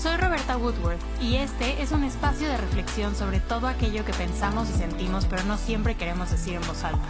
Soy Roberta Woodworth y este es un espacio de reflexión sobre todo aquello que pensamos y sentimos pero no siempre queremos decir en voz alta.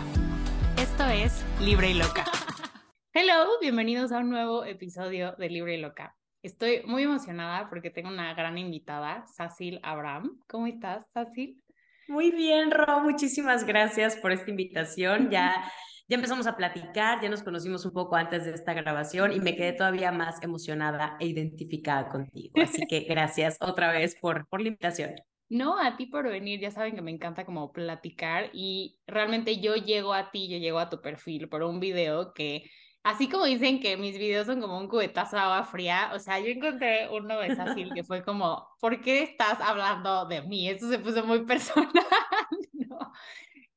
Esto es Libre y Loca. Hello, bienvenidos a un nuevo episodio de Libre y Loca. Estoy muy emocionada porque tengo una gran invitada, Sacil Abraham. ¿Cómo estás, Sacil? Muy bien, Ro, muchísimas gracias por esta invitación. Ya ya empezamos a platicar, ya nos conocimos un poco antes de esta grabación y me quedé todavía más emocionada e identificada contigo. Así que gracias otra vez por, por la invitación. No, a ti por venir, ya saben que me encanta como platicar y realmente yo llego a ti, yo llego a tu perfil por un video que, así como dicen que mis videos son como un cubetazo de agua fría, o sea, yo encontré uno de Sacil que fue como, ¿por qué estás hablando de mí? Eso se puso muy personal.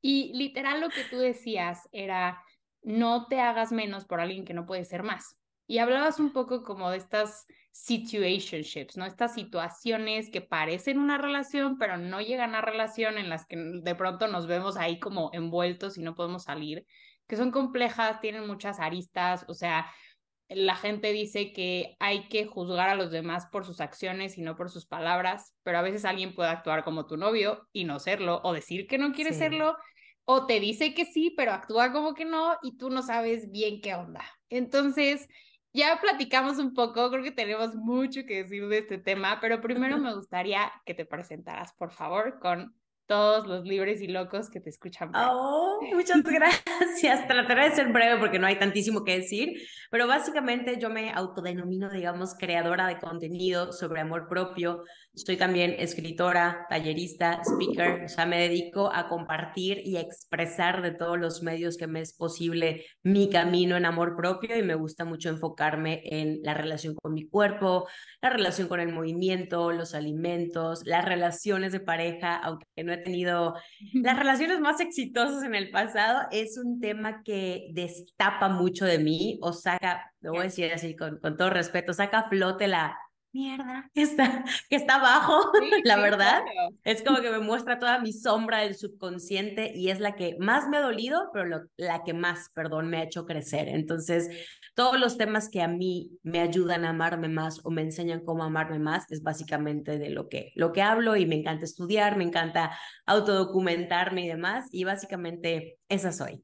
Y literal lo que tú decías era, no te hagas menos por alguien que no puede ser más. Y hablabas un poco como de estas situationships, ¿no? Estas situaciones que parecen una relación, pero no llegan a relación en las que de pronto nos vemos ahí como envueltos y no podemos salir, que son complejas, tienen muchas aristas, o sea, la gente dice que hay que juzgar a los demás por sus acciones y no por sus palabras, pero a veces alguien puede actuar como tu novio y no serlo, o decir que no quiere serlo, o te dice que sí, pero actúa como que no y tú no sabes bien qué onda. Entonces, ya platicamos un poco, creo que tenemos mucho que decir de este tema, pero primero me gustaría que te presentaras, por favor, con todos los libres y locos que te escuchan. Oh, muchas gracias. Trataré de ser breve porque no hay tantísimo que decir, pero básicamente yo me autodenomino, digamos, creadora de contenido sobre amor propio. Soy también escritora, tallerista, speaker, o sea, me dedico a compartir y expresar de todos los medios que me es posible mi camino en amor propio y me gusta mucho enfocarme en la relación con mi cuerpo, la relación con el movimiento, los alimentos, las relaciones de pareja, aunque no he tenido las relaciones más exitosas en el pasado, es un tema que destapa mucho de mí o saca, lo voy a decir así con, con todo respeto, saca a flote la mierda que está, que está abajo, la verdad. Es como que me muestra toda mi sombra del subconsciente y es la que más me ha dolido, pero la que más, perdón, me ha hecho crecer. Entonces, todos los temas que a mí me ayudan a amarme más o me enseñan cómo amarme más es básicamente de lo que, lo que hablo y me encanta estudiar, me encanta autodocumentarme y demás y básicamente esa soy.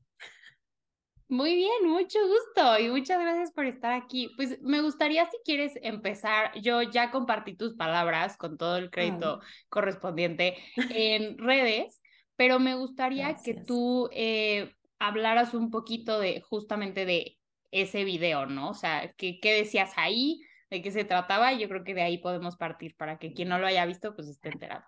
Muy bien, mucho gusto y muchas gracias por estar aquí. Pues me gustaría si quieres empezar, yo ya compartí tus palabras con todo el crédito correspondiente en redes, pero me gustaría que tú eh, hablaras un poquito de justamente de ese video, ¿no? O sea, ¿qué, qué decías ahí? ¿De qué se trataba? Yo creo que de ahí podemos partir para que quien no lo haya visto, pues esté enterado.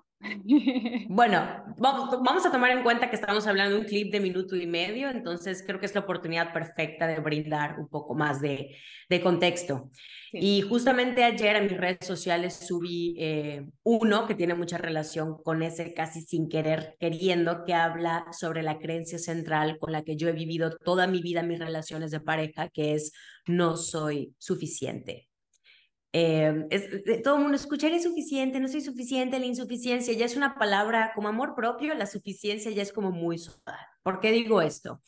Bueno, vamos a tomar en cuenta que estamos hablando de un clip de minuto y medio, entonces creo que es la oportunidad perfecta de brindar un poco más de, de contexto. Y justamente ayer en mis redes sociales subí eh, uno que tiene mucha relación con ese casi sin querer, queriendo, que habla sobre la creencia central con la que yo he vivido toda mi vida mis relaciones de pareja, que es no soy suficiente. Eh, es, todo el mundo escucha, eres suficiente, no soy suficiente, la insuficiencia ya es una palabra como amor propio, la suficiencia ya es como muy suave. ¿Por qué digo esto?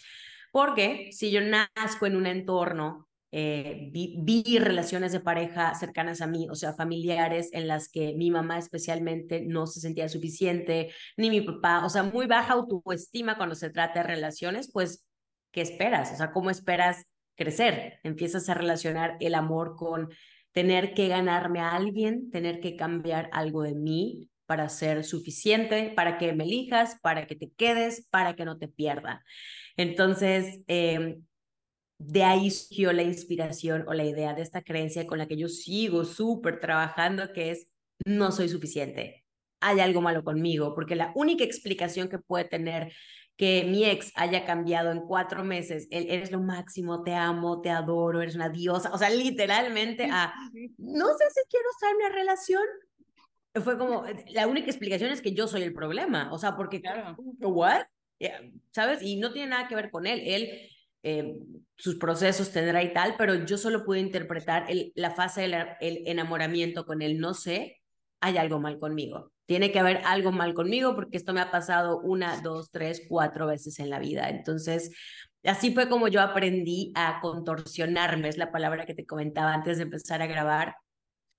Porque si yo nazco en un entorno, eh, vi, relaciones de pareja cercanas a mí, o sea, familiares en las que mi mamá especialmente no se sentía suficiente, ni mi papá, o sea, muy baja autoestima cuando se trata de relaciones, pues, ¿qué esperas? O sea, ¿cómo esperas crecer? Empiezas a relacionar el amor con tener que ganarme a alguien, tener que cambiar algo de mí para ser suficiente, para que me elijas, para que te quedes, para que no te pierda. Entonces, em, de ahí surgió la inspiración o la idea de esta creencia con la que yo sigo súper trabajando, que es, no soy suficiente, hay algo malo conmigo, porque la única explicación que puede tener que mi ex haya cambiado en cuatro meses, él, eres lo máximo, te amo, te adoro, eres una diosa, o sea, literalmente a, no sé si quiero estar en una relación. Fue como, eh, la única explicación es que yo soy el problema, o sea, porque, claro. ¿what? ¿Sabes? Y no tiene nada que ver con él, él, eh, sus procesos tendrá y tal, pero yo solo pude interpretar el, la fase del el enamoramiento con él, no sé, hay algo mal conmigo tiene que haber algo mal conmigo porque esto me ha pasado una, dos, tres, cuatro veces en la vida. Entonces, así fue como yo aprendí a contorsionarme, es la palabra que te comentaba antes de empezar a grabar,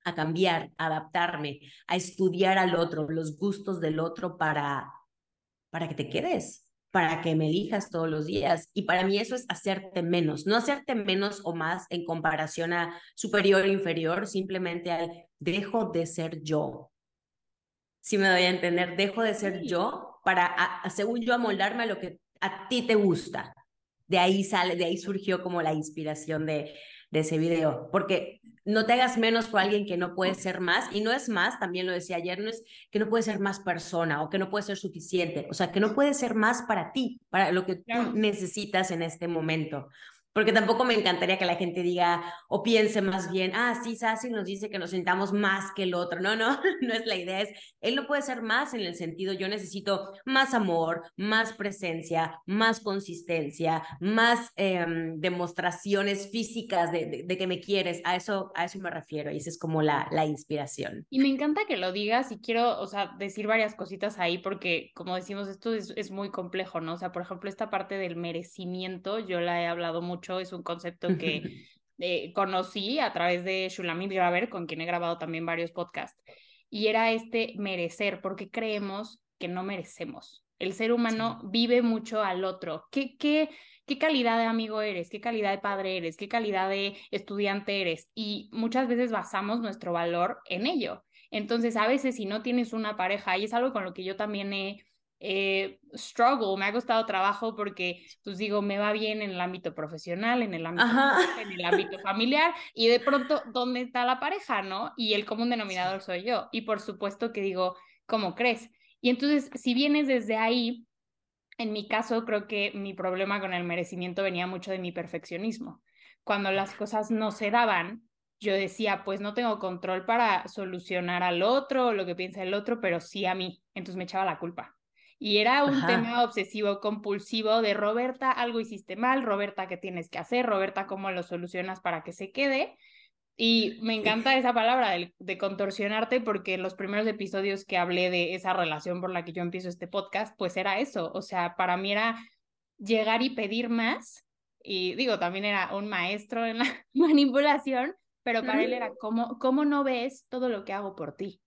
a cambiar, a adaptarme, a estudiar al otro, los gustos del otro para, para que te quedes, para que me elijas todos los días. Y para mí eso es hacerte menos, no hacerte menos o más en comparación a superior o inferior, simplemente al dejo de ser yo. Si me doy a entender, dejo de ser yo para, según yo, amoldarme a lo que a ti te gusta. De ahí sale, de ahí surgió como la inspiración de, de ese video, porque no te hagas menos por alguien que no puede ser más, y no es más, también lo decía ayer, no es que no puede ser más persona o que no puede ser suficiente, o sea, que no puede ser más para ti, para lo que tú necesitas en este momento porque tampoco me encantaría que la gente diga o piense más bien, ah, sí, Sassy nos dice que nos sintamos más que el otro. No, no, no es la idea, es, él no puede ser más en el sentido, yo necesito más amor, más presencia, más consistencia, más em, demostraciones físicas de, de, que me quieres, a eso, a eso me refiero y esa es como la, la inspiración. Y me encanta que lo digas y quiero, o sea, decir varias cositas ahí porque, como decimos, esto es, es muy complejo, ¿no? O sea, por ejemplo, esta parte del merecimiento, yo la he hablado mucho es un concepto que eh, conocí a través de Shulamit Graver, con quien he grabado también varios podcasts, y era este merecer, porque creemos que no merecemos. El ser humano vive mucho al otro. ¿Qué, qué, qué calidad de amigo eres? ¿Qué calidad de padre eres? ¿Qué calidad de estudiante eres? Y muchas veces basamos nuestro valor en ello. Entonces, a veces si no tienes una pareja, y es algo con lo que yo también he eh, struggle, me ha costado trabajo porque, pues digo, me va bien en el ámbito profesional, en el ámbito, en el ámbito familiar, y de pronto, ¿dónde está la pareja, no? Y el común denominador soy yo. Y por supuesto que digo, ¿cómo crees? Y entonces, si vienes desde ahí, en mi caso, creo que mi problema con el merecimiento venía mucho de mi perfeccionismo. Cuando las cosas no se daban, yo decía, pues no tengo control para solucionar al otro, lo que piensa el otro, pero sí a mí. Entonces me echaba la culpa. Y era un tema obsesivo compulsivo de Roberta, algo hiciste mal, Roberta, ¿qué tienes que hacer? Roberta, ¿cómo lo solucionas para que se quede? Y me encanta esa palabra de, de, contorsionarte porque en los primeros episodios que hablé de esa relación por la que yo empiezo este podcast, pues era eso. O sea, para mí era llegar y pedir más. Y digo, también era un maestro en la manipulación, pero para él era, ¿cómo, ¿cómo no ves todo lo que hago por ti?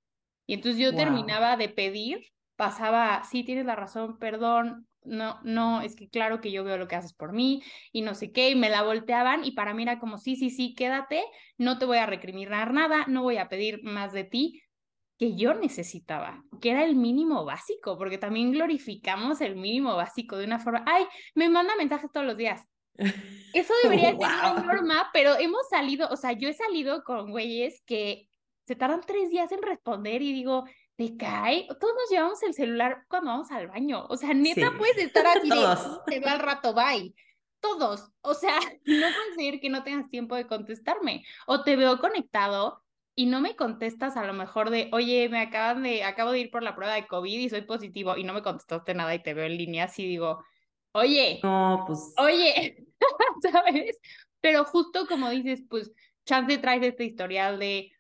Y entonces yo terminaba de pedir pasaba, sí, tienes la razón, perdón, no, no, es que claro que yo veo lo que haces por mí y no sé qué, y me la volteaban y para mí era como, sí, sí, sí, quédate, no te voy a recriminar nada, no voy a pedir más de ti que yo necesitaba, que era el mínimo básico, porque también glorificamos el mínimo básico de una forma, ay, me manda mensajes todos los días. Eso debería ser una norma, pero hemos salido, o sea, yo he salido con güeyes que se tardan tres días en responder y digo, te cae. Todos nos llevamos el celular cuando vamos al baño. O sea, neta puedes estar así de, te va al rato, bye. Todos. O sea, no puedes decir que no tengas tiempo de contestarme. O te veo conectado y no me contestas a lo mejor de, oye, me acaban de, acabo de ir por la prueba de COVID y soy positivo y no me contestaste nada y te veo en línea así digo, oye, no, pues, oye, ¿sabes? Pero justo como dices, pues, chance traes este historial de,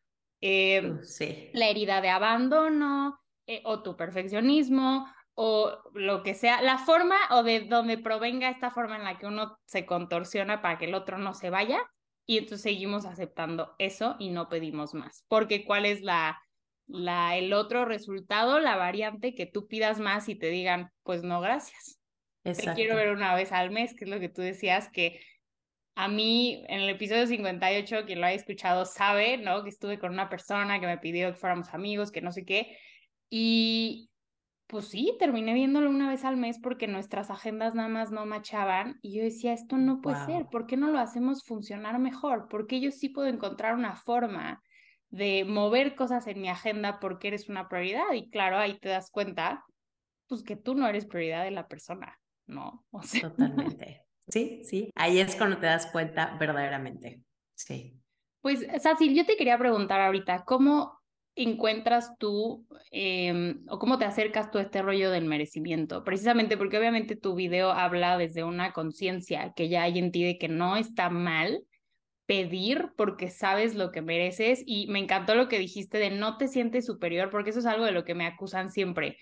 eh, sí. la herida de abandono eh, o tu perfeccionismo o lo que sea, la forma o de donde provenga esta forma en la que uno se contorsiona para que el otro no se vaya y entonces seguimos aceptando eso y no pedimos más, porque cuál es la, la el otro resultado, la variante que tú pidas más y te digan, pues no, gracias. Te quiero ver una vez al mes, que es lo que tú decías que a mí, en el episodio 58, quien lo haya escuchado sabe, ¿no? Que estuve con una persona que me pidió que fuéramos amigos, que no sé qué. Y pues sí, terminé viéndolo una vez al mes porque nuestras agendas nada más no machaban. Y yo decía, esto no puede ser, ¿por qué no lo hacemos funcionar mejor? Porque yo sí puedo encontrar una forma de mover cosas en mi agenda porque eres una prioridad. Y claro, ahí te das cuenta, pues que tú no eres prioridad de la persona, ¿no? O sea, Totalmente. Sí, sí, ahí es cuando te das cuenta verdaderamente. Sí. Pues, Sacil, yo te quería preguntar ahorita, ¿cómo encuentras tú em, o cómo te acercas tú a este rollo del merecimiento? Precisamente porque obviamente tu video habla desde una conciencia que ya hay en ti de que no está mal pedir porque sabes lo que mereces y me encantó lo que dijiste de no te sientes superior porque eso es algo de lo que me acusan siempre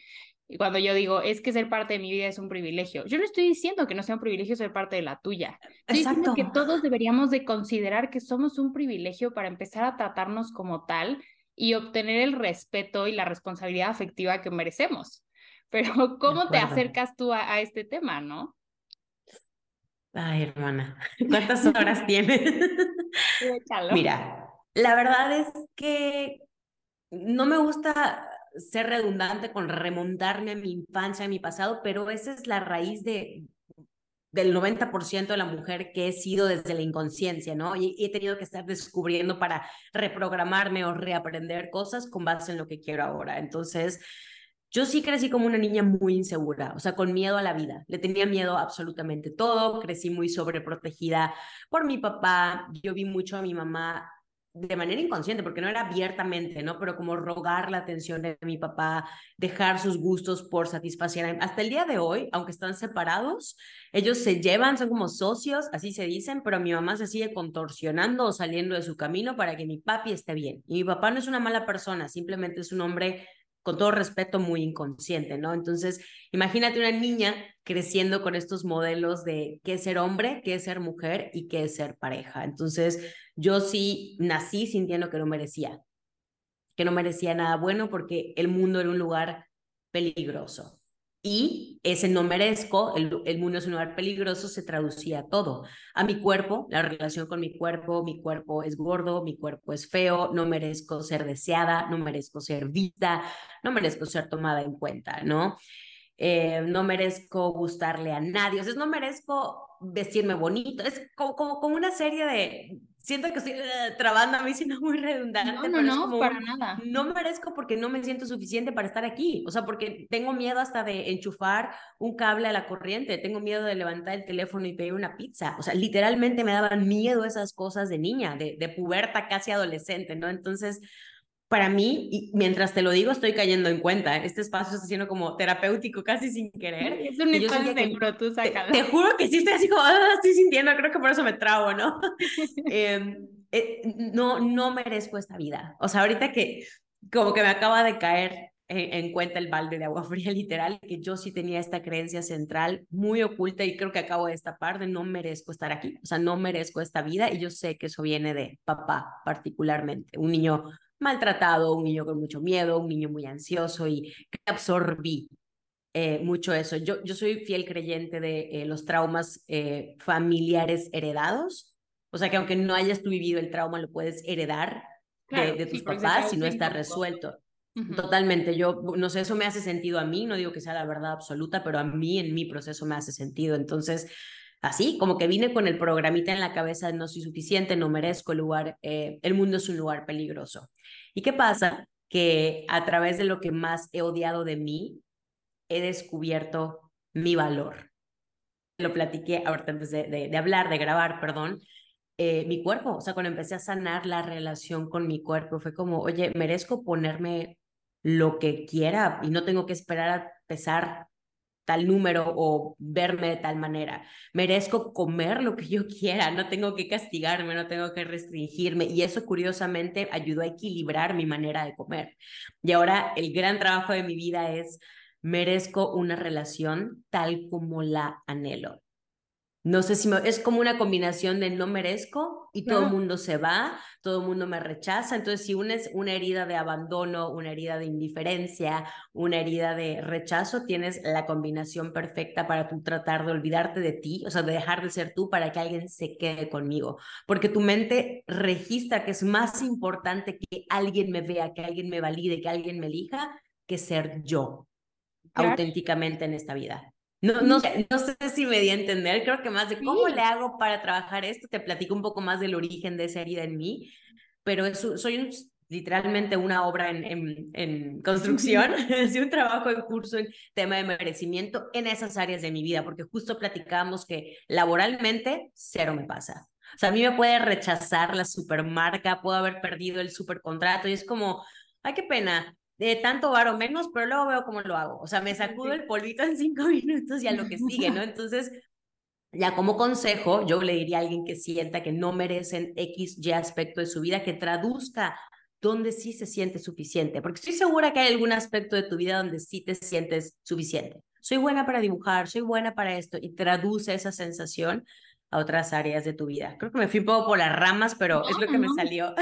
Y cuando yo digo, es que ser parte de mi vida es un privilegio, yo no estoy diciendo que no sea un privilegio ser parte de la tuya. Estoy Exacto. diciendo que todos deberíamos de considerar que somos un privilegio para empezar a tratarnos como tal y obtener el respeto y la responsabilidad afectiva que merecemos. Pero ¿cómo te acercas tú a, este tema, no? Ay, hermana, ¿cuántas horas tienes? Mira, la verdad es que no me gusta ser redundante con remontarme a mi infancia, a mi pasado, pero esa es la raíz de, del 90% de la mujer que he sido desde la inconsciencia, ¿no? Y, he tenido que estar descubriendo para reprogramarme o reaprender cosas con base en lo que quiero ahora. Entonces, yo sí crecí como una niña muy insegura, o sea, con miedo a la vida. Le tenía miedo absolutamente todo, crecí muy sobreprotegida por mi papá. Yo vi mucho a mi mamá de manera inconsciente, porque no era abiertamente, ¿no? Pero como rogar la atención de mi papá, dejar sus gustos por satisfacer. Hasta el día de hoy, aunque están separados, ellos se llevan, son como socios, así se dicen, pero mi mamá se sigue contorsionando o saliendo de su camino para que mi papi esté bien. Y mi papá no es una mala persona, simplemente es un hombre con todo respeto, muy inconsciente, ¿no? Entonces, imagínate una niña creciendo con estos modelos de qué es ser hombre, qué es ser mujer y qué es ser pareja. Entonces, yo sí nací sintiendo que no merecía, que no merecía nada bueno porque el mundo era un lugar peligroso. Y ese no merezco, el, mundo es un lugar peligroso, se traducía a todo. A mi cuerpo, la relación con mi cuerpo, mi cuerpo es gordo, mi cuerpo es feo, no merezco ser deseada, no merezco ser vista, no merezco ser tomada en cuenta, ¿no? Eh, no merezco gustarle a nadie, o sea, no merezco vestirme bonito, es como, como, como una serie de, siento que estoy eh, trabando a mí, sino muy redundante. No, no, no, para nada. No merezco porque no me siento suficiente para estar aquí. O sea, porque tengo miedo hasta de enchufar un cable a la corriente, tengo miedo de levantar el teléfono y pedir una pizza. O sea, literalmente me daban miedo esas cosas de niña, de, de puberta casi adolescente, ¿no? Entonces, para mí, y mientras te lo digo, estoy cayendo en cuenta. Este espacio está siendo como terapéutico casi sin querer. Es un espacio seguro, tú sácalo. Te, juro que sí estoy así como, ah, estoy sintiendo, creo que por eso me trago, ¿no? Em, eh, no, no merezco esta vida. O sea, ahorita que como que me acaba de caer en, cuenta el balde de agua fría literal, que yo sí tenía esta creencia central muy oculta y creo que acabo de esta parte, no merezco estar aquí, o sea, no merezco esta vida y yo sé que eso viene de papá particularmente, un niño maltratado, un niño con mucho miedo, un niño muy ansioso y que absorbí eh, mucho eso. Yo, yo soy fiel creyente de eh, los traumas eh, familiares heredados, o sea que aunque no hayas tú vivido el trauma, lo puedes heredar de, tus papás si no está resuelto. Totalmente, yo no sé, eso me hace sentido a mí, no digo que sea la verdad absoluta, pero a mí en mi proceso me hace sentido. Entonces, así, como que vine con el programita en la cabeza de no soy suficiente, no merezco el lugar, eh, el mundo es un lugar peligroso. ¿Y qué pasa? Que a través de lo que más he odiado de mí, he descubierto mi valor. Lo platiqué ahorita antes de, hablar, de grabar, perdón. Eh, mi cuerpo, o sea, cuando empecé a sanar la relación con mi cuerpo, fue como, oye, merezco ponerme lo que quiera y no tengo que esperar a pesar tal número o verme de tal manera. Merezco comer lo que yo quiera, no tengo que castigarme, no tengo que restringirme. Y eso curiosamente ayudó a equilibrar mi manera de comer. Y ahora el gran trabajo de mi vida es, merezco una relación tal como la anhelo. No sé si es como una combinación de no merezco y todo el mundo se va, todo el mundo me rechaza. Entonces, si unes una herida de abandono, una herida de indiferencia, una herida de rechazo, tienes la combinación perfecta para tú tratar de olvidarte de ti, o sea, de dejar de ser tú para que alguien se quede conmigo. Porque tu mente registra que es más importante que alguien me vea, que alguien me valide, que alguien me elija, que ser yo auténticamente en esta vida. No, no, sé, no sé si me di a entender, creo que más de cómo le hago para trabajar esto, te platico un poco más del origen de esa herida en mí, pero eso, soy literalmente una obra en, en, en construcción, es un trabajo en curso en tema de merecimiento en esas áreas de mi vida, porque justo platicábamos que laboralmente cero me pasa. O sea, a mí me puede rechazar la supermarca, puedo haber perdido el supercontrato y es como, ay, qué pena, de tanto var o menos, pero luego veo cómo lo hago. O sea, me sacudo el polvito en cinco minutos y a lo que sigue, ¿no? Entonces, ya como consejo, yo le diría a alguien que sienta que no merecen X, Y aspecto de su vida, que traduzca donde sí se siente suficiente, porque estoy segura que hay algún aspecto de tu vida donde sí te sientes suficiente. Soy buena para dibujar, soy buena para esto y traduce esa sensación a otras áreas de tu vida. Creo que me fui un poco por las ramas, pero es lo que me salió.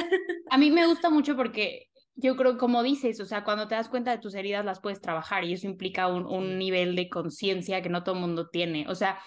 A mí me gusta mucho porque yo creo, como dices, o sea, cuando te das cuenta de tus heridas las puedes trabajar y eso implica un, un nivel de conciencia que no todo el mundo tiene. O sea,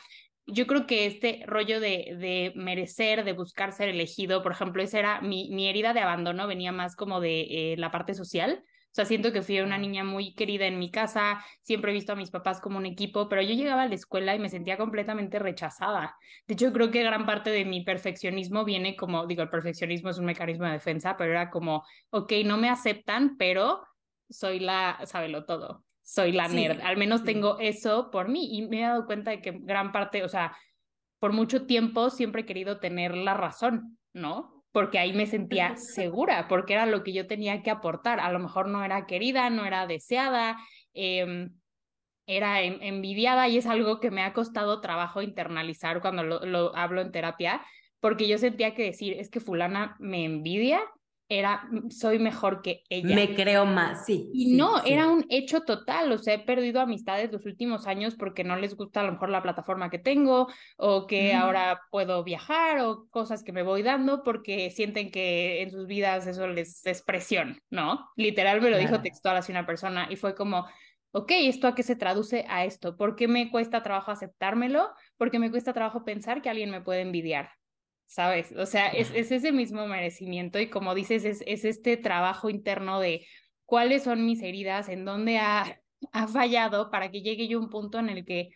yo creo que este rollo de, de, merecer, de buscar ser elegido, por ejemplo, esa era mi, mi herida de abandono, venía más como de eh, la parte social. O sea, siento que fui una niña muy querida en mi casa, siempre he visto a mis papás como un equipo, pero yo llegaba a la escuela y me sentía completamente rechazada. De hecho, creo que gran parte de mi perfeccionismo viene como, digo, el perfeccionismo es un mecanismo de defensa, pero era como, ok, no me aceptan, pero soy la, sábelo todo soy la nerd. Al menos tengo eso por mí y me he dado cuenta de que gran parte, o sea, por mucho tiempo siempre he querido tener la razón, ¿no? Porque ahí me sentía segura, porque era lo que yo tenía que aportar. A lo mejor no era querida, no era deseada, em, era envidiada y es algo que me ha costado trabajo internalizar cuando lo, lo hablo en terapia, porque yo sentía que decir, es que fulana me envidia era mm, soy mejor que ella. Me creo más, sí. Y no, era un hecho total, o sea, he perdido amistades los últimos años porque no les gusta a lo mejor la plataforma que tengo o que ahora puedo viajar o cosas que me voy dando porque sienten que en sus vidas eso les es presión, ¿no? Literal me lo dijo textual así una persona y fue como, ok, ¿esto a qué se traduce a esto? ¿Por qué me cuesta trabajo aceptármelo? Porque me cuesta trabajo pensar que alguien me puede envidiar. ¿Sabes? O sea, es, es ese mismo merecimiento y como dices, es, es este trabajo interno de cuáles son mis heridas, en dónde ha, ha fallado para que llegue yo a un punto en el que,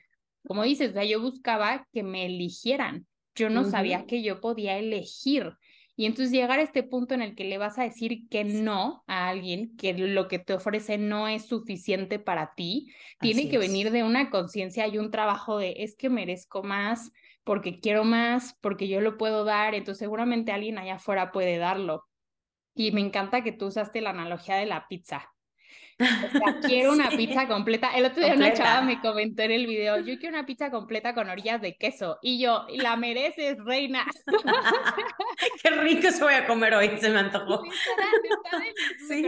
como dices, o sea, yo buscaba que me eligieran. Yo no sabía que yo podía elegir. Y entonces llegar a este punto en el que le vas a decir que no a alguien, que lo que te ofrece no es suficiente para ti, tiene que venir de una conciencia y un trabajo de es que merezco más, porque quiero más, porque yo lo puedo dar, entonces seguramente alguien allá afuera puede darlo. Y me encanta que tú usaste la analogía de la pizza. O sea, quiero una pizza completa. El otro día una chava me comentó en el video, yo quiero una pizza completa con orillas de queso. Y yo, la mereces, reina. Qué rico se voy a comer hoy, se me antojó. sí.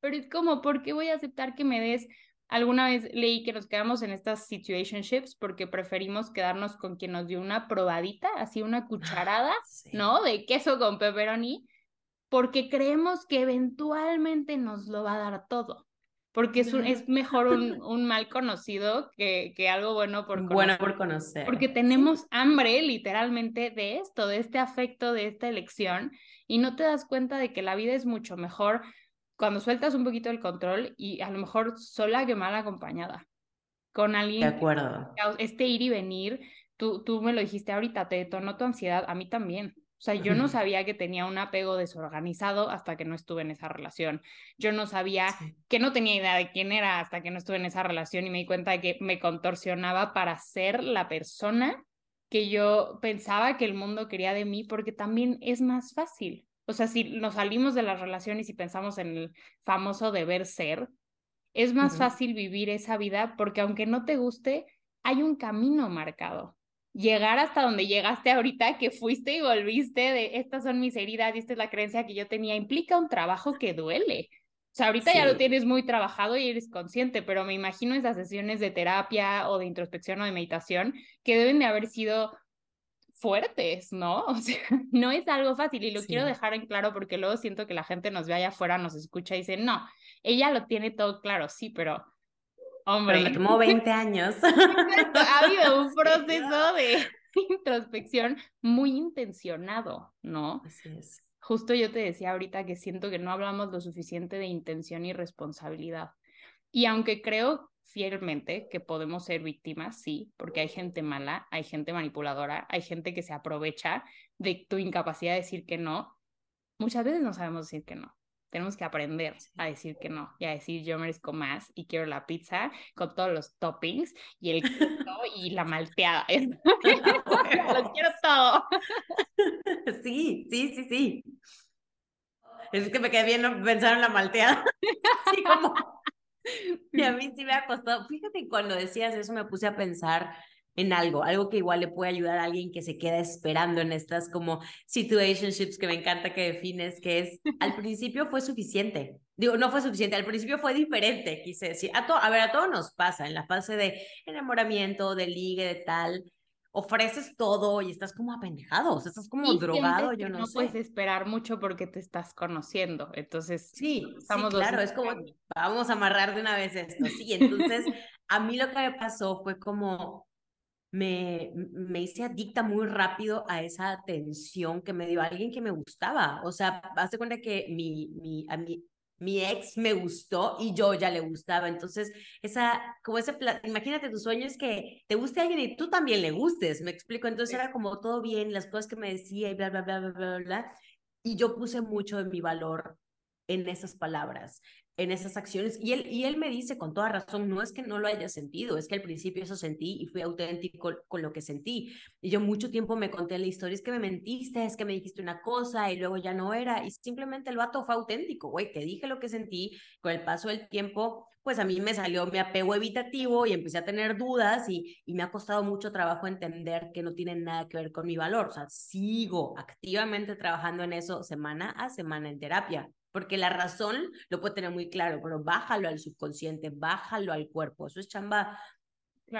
Pero es como, ¿por qué voy a aceptar que me des Alguna vez leí que nos quedamos en estas situationships porque preferimos quedarnos con quien nos dio una probadita, así una cucharada, ¿no? De queso con pepperoni, porque creemos que eventualmente nos lo va a dar todo. Porque es, es mejor un, un, mal conocido que, que algo bueno por conocer. Bueno por conocer. Porque tenemos hambre literalmente de esto, de este afecto, de esta elección, y no te das cuenta de que la vida es mucho mejor cuando sueltas un poquito el control y a lo mejor sola que mal acompañada, con alguien. De acuerdo. Este ir y venir, tú, tú me lo dijiste ahorita, te detonó tu ansiedad, a mí también. O sea, yo no sabía que tenía un apego desorganizado hasta que no estuve en esa relación. Yo no sabía que no tenía idea de quién era hasta que no estuve en esa relación y me di cuenta de que me contorsionaba para ser la persona que yo pensaba que el mundo quería de mí porque también es más fácil. O sea, si nos salimos de las relaciones y pensamos en el famoso deber ser, es más fácil vivir esa vida porque aunque no te guste, hay un camino marcado. Llegar hasta donde llegaste ahorita, que fuiste y volviste de estas son mis heridas y esta es la creencia que yo tenía, implica un trabajo que duele. O sea, ahorita ya lo tienes muy trabajado y eres consciente, pero me imagino esas sesiones de terapia o de introspección o de meditación que deben de haber sido fuertes, ¿no? O sea, no es algo fácil y lo quiero dejar en claro porque luego siento que la gente nos ve allá afuera, nos escucha y dice, no, ella lo tiene todo claro, sí, pero, hombre. Pero me tomó 20 años. ha habido un proceso de introspección muy intencionado, ¿no? Así es. Justo yo te decía ahorita que siento que no hablamos lo suficiente de intención y responsabilidad. Y aunque creo fielmente que podemos ser víctimas, sí, porque hay gente mala, hay gente manipuladora, hay gente que se aprovecha de tu incapacidad de decir que no. Muchas veces no sabemos decir que no. Tenemos que aprender a decir que no y a decir yo merezco más y quiero la pizza con todos los toppings y el queso y la malteada. Lo quiero todo. Sí, sí, sí, sí. Es que me quedé bien pensar en la malteada. Sí, como y a mí sí me ha costado. Fíjate, cuando decías eso me puse a pensar en algo, algo que igual le puede ayudar a alguien que se queda esperando en estas como situationships que me encanta que defines, que es al principio fue suficiente. Digo, no fue suficiente, al principio fue diferente, quise decir. A, a ver, a todos nos pasa en la fase de enamoramiento, de ligue, de tal ofreces todo y estás como apendejado, o sea, estás como drogado, yo no, no puedes esperar mucho porque te estás conociendo, entonces sí, estamos sí, claro, es como vamos a amarrar de una vez esto, sí, entonces a mí lo que me pasó fue como me, me hice adicta muy rápido a esa atención que me dio alguien que me gustaba, o sea, hace cuenta que mi, mi, a mí, mi ex me gustó y yo ya le gustaba. Entonces, esa, como ese, imagínate tu sueño es que te guste alguien y tú también le gustes, me explico. Entonces era como todo bien, las cosas que me decía y bla, bla, bla, bla, bla, bla. Y yo puse mucho de mi valor en esas palabras en esas acciones. Y él, y él me dice con toda razón, no es que no lo haya sentido, es que al principio eso sentí y fui auténtico con lo que sentí. Y yo mucho tiempo me conté la historia, es que me mentiste, es que me dijiste una cosa y luego ya no era. Y simplemente el vato fue auténtico, güey, te dije lo que sentí. Con el paso del tiempo, pues a mí me salió mi apego evitativo y empecé a tener dudas y, y me ha costado mucho trabajo entender que no tiene nada que ver con mi valor. O sea, sigo activamente trabajando en eso semana a semana en terapia porque la razón lo puede tener muy claro, pero bájalo al subconsciente, bájalo al cuerpo, eso es chamba,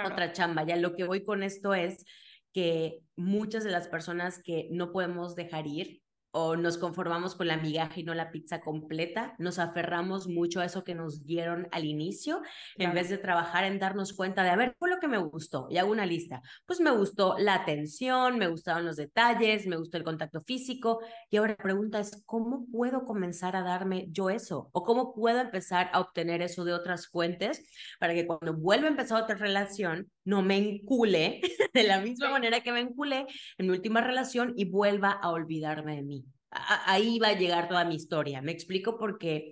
otra chamba. Ya lo que voy con esto es que muchas de las personas que no podemos dejar ir o nos conformamos con la migaja y no la pizza completa, nos aferramos mucho a eso que nos dieron al inicio, en vez de trabajar en darnos cuenta de, a ver, fue lo que me gustó, y hago una lista. Pues me gustó la atención, me gustaron los detalles, me gustó el contacto físico, y ahora la pregunta es, ¿cómo puedo comenzar a darme yo eso? ¿O cómo puedo empezar a obtener eso de otras fuentes para que cuando vuelva a empezar otra relación, no me encule de la misma manera que me enculé en mi última relación y vuelva a olvidarme de mí? ahí va a llegar toda mi historia. Me explico porque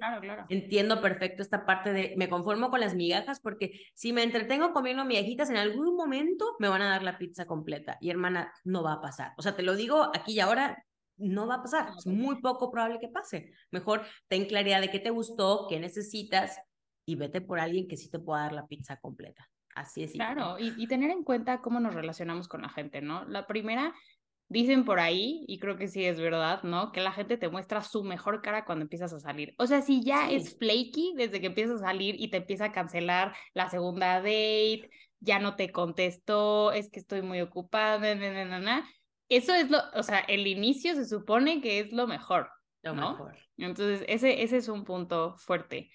entiendo perfecto esta parte de me conformo con las migajas porque si me entretengo comiendo migajitas en algún momento me van a dar la pizza completa y hermana no va a pasar. O sea, te lo digo aquí y ahora, no va a pasar. es muy poco probable que pase. Mejor ten claridad de qué te gustó, qué necesitas y vete por alguien que sí te pueda dar la pizza completa. Así es. Claro, y, y tener en cuenta cómo nos relacionamos con la gente, ¿no? La primera Dicen por ahí, y creo que sí es verdad, ¿no? Que la gente te muestra su mejor cara cuando empiezas a salir. O sea, si ya es flaky desde que empiezas a salir y te empieza a cancelar la segunda date, ya no te contestó, es que estoy muy ocupada, na, eso es lo, o sea, el inicio se supone que es lo mejor. Lo mejor. Entonces, ese, ese es un punto fuerte.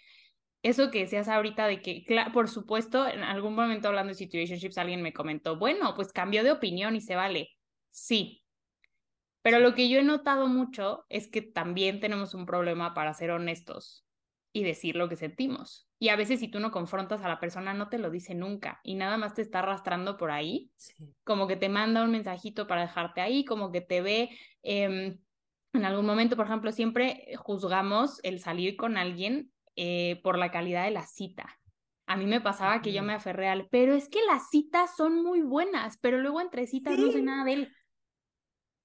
Eso que decías ahorita de que, por supuesto, en algún momento hablando de situationships, alguien me comentó, bueno, pues cambió de opinión y se vale. Sí, pero lo que yo he notado mucho es que también tenemos un problema para ser honestos y decir lo que sentimos. Y a veces si tú no confrontas a la persona, no te lo dice nunca y nada más te está arrastrando por ahí, como que te manda un mensajito para dejarte ahí, como que te ve em, en algún momento, por ejemplo, siempre juzgamos el salir con alguien eh, por la calidad de la cita. A mí me pasaba que yo me aferré al, pero es que las citas son muy buenas, pero luego entre citas no sé nada de él.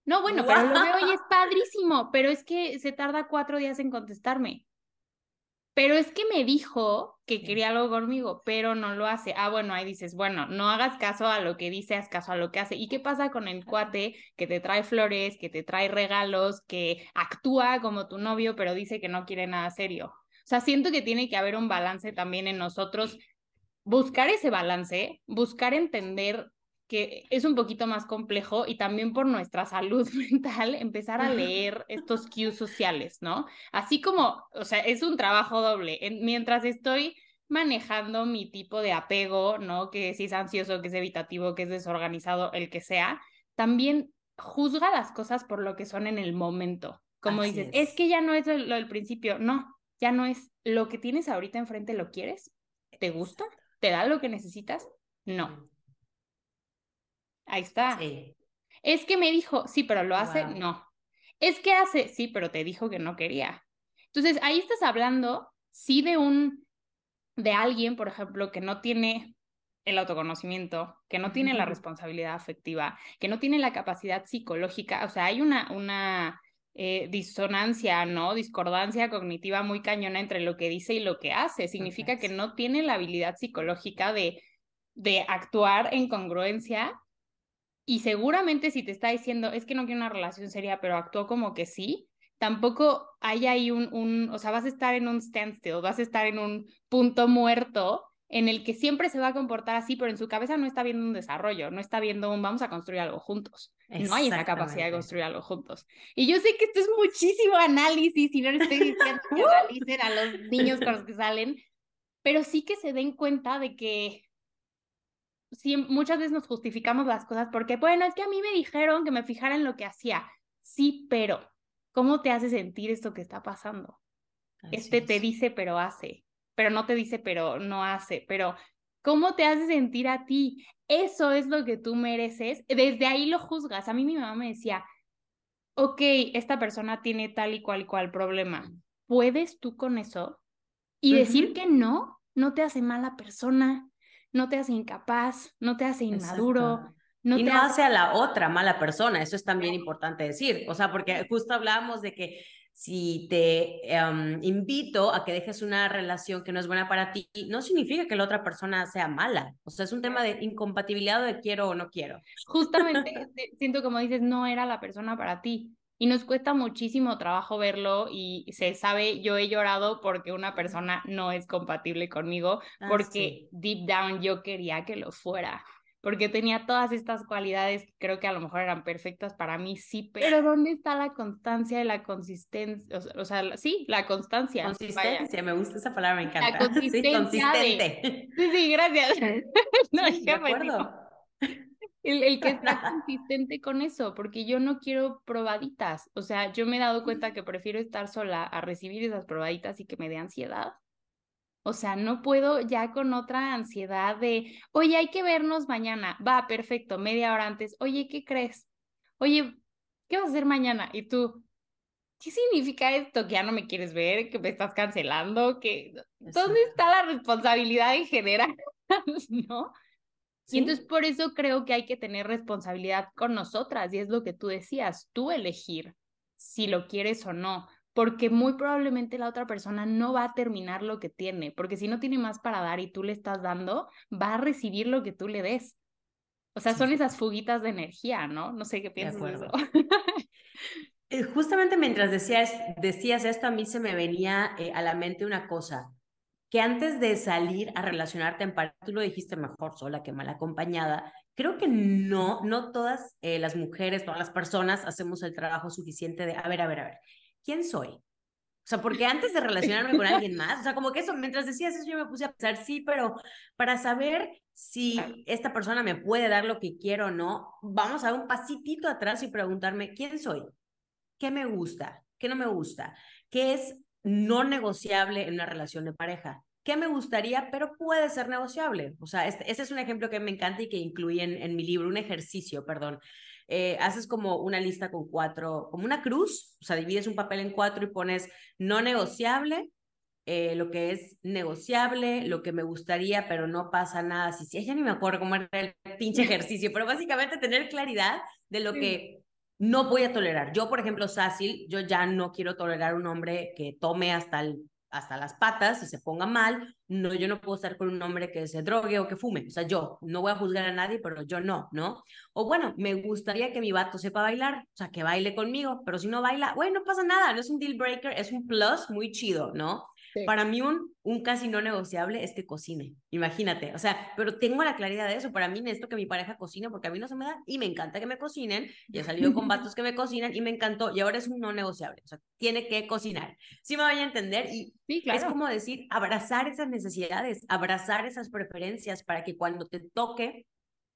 No, bueno, pero lo veo y es padrísimo, pero es que se tarda cuatro días en contestarme. Pero es que me dijo que quería algo conmigo, pero no lo hace. Ah, bueno, ahí dices, bueno, no hagas caso a lo que dice, haz caso a lo que hace. ¿Y qué pasa con el cuate que te trae flores, que te trae regalos, que actúa como tu novio, pero dice que no quiere nada serio? O sea, siento que tiene que haber un balance también en nosotros, buscar ese balance, buscar entender que es un poquito más complejo y también por nuestra salud mental empezar a leer estos cues sociales, ¿no? Así como, o sea, es un trabajo doble. mientras estoy manejando mi tipo de apego, ¿no? Que si es ansioso, que es evitativo, que es desorganizado, el que sea, también juzga las cosas por lo que son en el momento. Como dices, es. es. que ya no es lo del principio, no, ya no es lo que tienes ahorita enfrente, ¿lo quieres? ¿Te gusta? ¿Te da lo que necesitas? No. Ahí está. Es que me dijo, sí, pero lo hace, no. Es que hace, sí, pero te dijo que no quería. Entonces, ahí estás hablando, sí, de un, de alguien, por ejemplo, que no tiene el autoconocimiento, que no tiene la responsabilidad afectiva, que no tiene la capacidad psicológica, o sea, hay una, una eh, disonancia, ¿no? Discordancia cognitiva muy cañona entre lo que dice y lo que hace. Significa que no tiene la habilidad psicológica de de actuar en congruencia y seguramente si te está diciendo, es que no quiero una relación seria, pero actuó como que sí, tampoco hay ahí un, un, o sea, vas a estar en un standstill, vas a estar en un punto muerto en el que siempre se va a comportar así, pero en su cabeza no está viendo un desarrollo, no está viendo un vamos a construir algo juntos. No hay esa capacidad de construir algo juntos. Y yo sé que esto es muchísimo análisis y no le estoy diciendo que analicen a los niños con los que salen, pero sí que se den cuenta de que sí, muchas veces nos justificamos las cosas porque, bueno, es que a mí me dijeron que me fijara en lo que hacía. Sí, pero, ¿cómo te hace sentir esto que está pasando? este te dice, pero hace, pero no te dice, pero no hace, pero ¿cómo te hace sentir a ti? Eso es lo que tú mereces. Desde ahí lo juzgas. A mí mi mamá me decía, ok, esta persona tiene tal y cual y cual problema. ¿Puedes tú con eso? Y decir que no, no te hace mala persona, no te hace incapaz, no te hace inmaduro. No y no hace... a la otra mala persona, eso es también importante decir, o sea, porque justo hablábamos de que si te em, invito a que dejes una relación que no es buena para ti, no significa que la otra persona sea mala, o sea, es un tema de incompatibilidad de quiero o no quiero. Justamente siento como dices, no era la persona para ti, y nos cuesta muchísimo trabajo verlo y se sabe, yo he llorado porque una persona no es compatible conmigo, ah, porque deep down yo quería que lo fuera, porque tenía todas estas cualidades que creo que a lo mejor eran perfectas para mí, sí, pero ¿dónde está la constancia y la consistencia? O sea, sí, la constancia. Consistencia, me gusta esa palabra, me encanta. La consistencia sí, consistente. Sí, sí, gracias. no, sí, de acuerdo. El, que está consistente con eso, porque yo no quiero probaditas. O sea, yo me he dado cuenta que prefiero estar sola a recibir esas probaditas y que me dé ansiedad. O sea, no puedo ya con otra ansiedad de, oye, hay que vernos mañana. Va, perfecto, media hora antes. Oye, ¿qué crees? Oye, ¿qué vas a hacer mañana? Y tú, ¿qué significa esto? Que ya no me quieres ver, que me estás cancelando, que ¿dónde está la responsabilidad en general? ¿No? Y entonces por eso creo que hay que tener responsabilidad con nosotras y es lo que tú decías, tú elegir si lo quieres o no, porque muy probablemente la otra persona no va a terminar lo que tiene, porque si no tiene más para dar y tú le estás dando, va a recibir lo que tú le des. O sea, son esas fuguitas de energía, ¿no? No sé qué piensas de, eso. Eh, justamente mientras decías, decías esto, a mí se me venía eh, a la mente una cosa que antes de salir a relacionarte en pareja, tú lo dijiste mejor sola que mal acompañada, creo que no, no todas eh, las mujeres, todas las personas hacemos el trabajo suficiente de, a ver, a ver, a ver, ¿quién soy? O sea, porque antes de relacionarme con alguien más, o sea, como que eso, mientras decías eso, yo me puse a pensar, sí, pero para saber si esta persona me puede dar lo que quiero o no, vamos a dar un pasitito atrás y preguntarme, ¿quién soy? ¿Qué me gusta? ¿Qué no me gusta? ¿Qué es no negociable en una relación de pareja. ¿Qué me gustaría, pero puede ser negociable? O sea, este, este es un ejemplo que me encanta y que incluí en, mi libro, un ejercicio, perdón. Eh, haces como una lista con cuatro, como una cruz, o sea, divides un papel en cuatro y pones no negociable, eh, lo que es negociable, lo que me gustaría, pero no pasa nada. Si, si ya ni me acuerdo cómo era el pinche ejercicio, pero básicamente tener claridad de lo que no voy a tolerar. Yo, por ejemplo, Sácil, yo ya no quiero tolerar un hombre que tome hasta, el, hasta las patas y se ponga mal. No, yo no puedo estar con un hombre que se drogue o que fume. O sea, yo no voy a juzgar a nadie, pero yo no, ¿no? O bueno, me gustaría que mi vato sepa bailar, o sea, que baile conmigo, pero si no baila, bueno, no pasa nada, no es un deal breaker, es un plus muy chido, ¿no? Para mí un, un casi no negociable es que cocine, imagínate, o sea, pero tengo la claridad de eso, para mí necesito que mi pareja cocine porque a mí no se me da y me encanta que me cocinen y he salido con vatos que me cocinan y me encantó y ahora es un no negociable, o sea, tiene que cocinar. Sí me voy a entender y es como decir, abrazar esas necesidades, abrazar esas preferencias para que cuando te toque